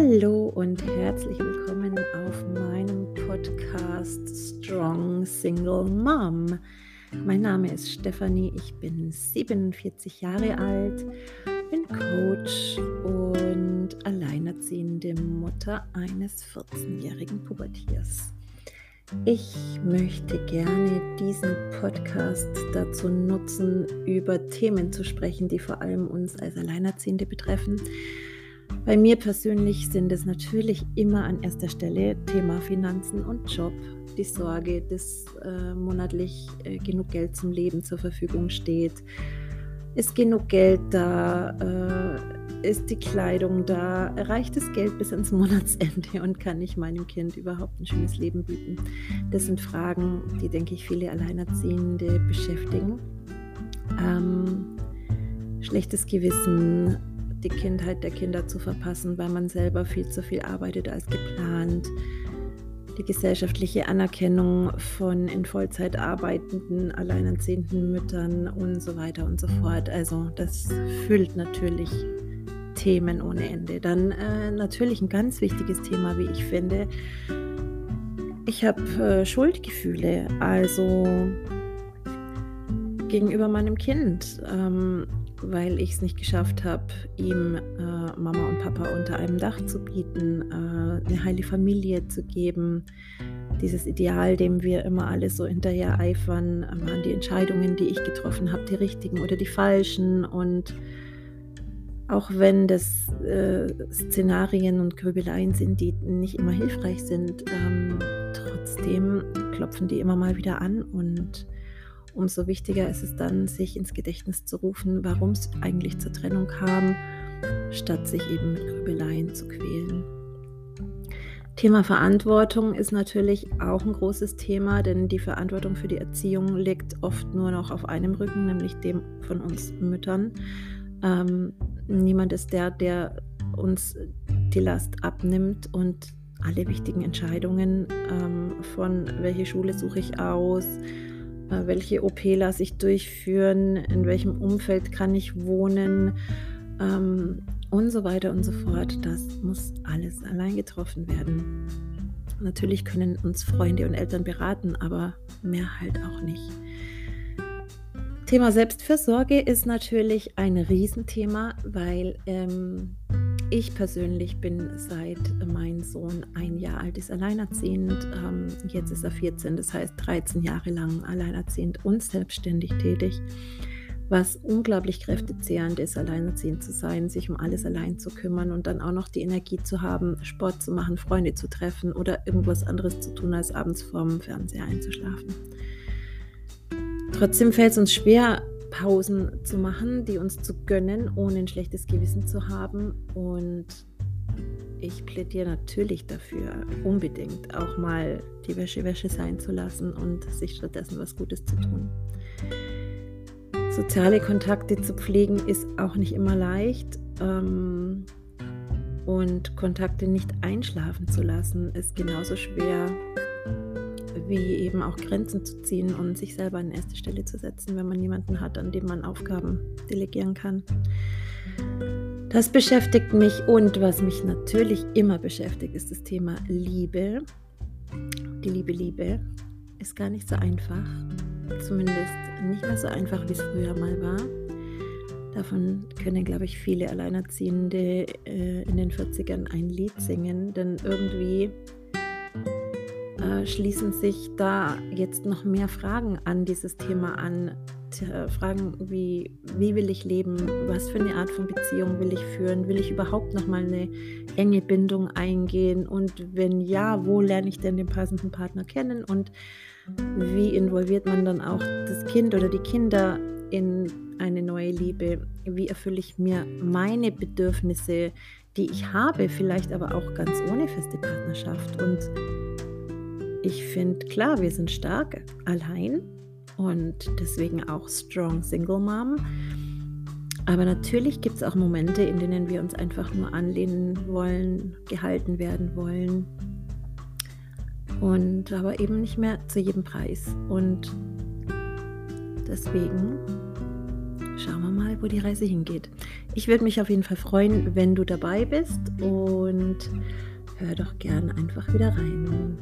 Hallo und herzlich willkommen auf meinem Podcast Strong Single Mom. Mein Name ist Stefanie, ich bin 47 Jahre alt, bin Coach und alleinerziehende Mutter eines 14-jährigen Pubertiers. Ich möchte gerne diesen Podcast dazu nutzen, über Themen zu sprechen, die vor allem uns als Alleinerziehende betreffen bei mir persönlich sind es natürlich immer an erster Stelle Thema Finanzen und Job, die Sorge, dass äh, monatlich äh, genug Geld zum Leben zur Verfügung steht. Ist genug Geld da? Äh, ist die Kleidung da? Reicht das Geld bis ans Monatsende und kann ich meinem Kind überhaupt ein schönes Leben bieten? Das sind Fragen, die, denke ich, viele Alleinerziehende beschäftigen. Ähm, schlechtes Gewissen, die Kindheit der Kinder zu verpassen, weil man selber viel zu viel arbeitet als geplant. Die gesellschaftliche Anerkennung von in Vollzeit arbeitenden, alleinerziehenden Müttern und so weiter und so fort. Also das füllt natürlich Themen ohne Ende. Dann äh, natürlich ein ganz wichtiges Thema, wie ich finde. Ich habe äh, Schuldgefühle, also gegenüber meinem Kind. Ähm, weil ich es nicht geschafft habe, ihm äh, Mama und Papa unter einem Dach zu bieten, äh, eine heile Familie zu geben. Dieses Ideal, dem wir immer alle so hinterher eifern, waren die Entscheidungen, die ich getroffen habe, die richtigen oder die falschen. Und auch wenn das äh, Szenarien und Grübeleien sind, die nicht immer hilfreich sind, ähm, trotzdem klopfen die immer mal wieder an und umso wichtiger ist es dann, sich ins Gedächtnis zu rufen, warum es eigentlich zur Trennung kam, statt sich eben mit Grübeleien zu quälen. Thema Verantwortung ist natürlich auch ein großes Thema, denn die Verantwortung für die Erziehung liegt oft nur noch auf einem Rücken, nämlich dem von uns Müttern. Ähm, niemand ist der, der uns die Last abnimmt und alle wichtigen Entscheidungen ähm, von welche Schule suche ich aus, welche OP lasse ich durchführen, in welchem Umfeld kann ich wohnen ähm, und so weiter und so fort. Das muss alles allein getroffen werden. Natürlich können uns Freunde und Eltern beraten, aber mehr halt auch nicht. Thema Selbstfürsorge ist natürlich ein Riesenthema, weil ähm, ich persönlich bin seit mein Sohn ein Jahr alt ist alleinerziehend. Ähm, jetzt ist er 14, das heißt 13 Jahre lang alleinerziehend und selbstständig tätig. Was unglaublich kräftezehrend ist, alleinerziehend zu sein, sich um alles allein zu kümmern und dann auch noch die Energie zu haben, Sport zu machen, Freunde zu treffen oder irgendwas anderes zu tun, als abends vorm Fernseher einzuschlafen. Trotzdem fällt es uns schwer, Pausen zu machen, die uns zu gönnen, ohne ein schlechtes Gewissen zu haben. Und ich plädiere natürlich dafür, unbedingt auch mal die Wäsche Wäsche sein zu lassen und sich stattdessen was Gutes zu tun. Soziale Kontakte zu pflegen ist auch nicht immer leicht. Ähm, und Kontakte nicht einschlafen zu lassen, ist genauso schwer wie eben auch Grenzen zu ziehen und sich selber an erste Stelle zu setzen, wenn man jemanden hat, an dem man Aufgaben delegieren kann. Das beschäftigt mich und was mich natürlich immer beschäftigt, ist das Thema Liebe. Die Liebe, Liebe ist gar nicht so einfach. Zumindest nicht mehr so einfach, wie es früher mal war. Davon können, glaube ich, viele Alleinerziehende äh, in den 40ern ein Lied singen, denn irgendwie äh, schließen sich da jetzt noch mehr Fragen an dieses Thema an. Fragen wie, wie will ich leben? Was für eine Art von Beziehung will ich führen? Will ich überhaupt noch mal eine enge Bindung eingehen? Und wenn ja, wo lerne ich denn den passenden Partner kennen? Und wie involviert man dann auch das Kind oder die Kinder in eine neue Liebe? Wie erfülle ich mir meine Bedürfnisse, die ich habe, vielleicht aber auch ganz ohne feste Partnerschaft? Und ich finde, klar, wir sind stark allein und deswegen auch Strong Single Mom. Aber natürlich gibt es auch Momente, in denen wir uns einfach nur anlehnen wollen, gehalten werden wollen. Und aber eben nicht mehr zu jedem Preis. Und deswegen schauen wir mal, wo die Reise hingeht. Ich würde mich auf jeden Fall freuen, wenn du dabei bist und hör doch gern einfach wieder rein.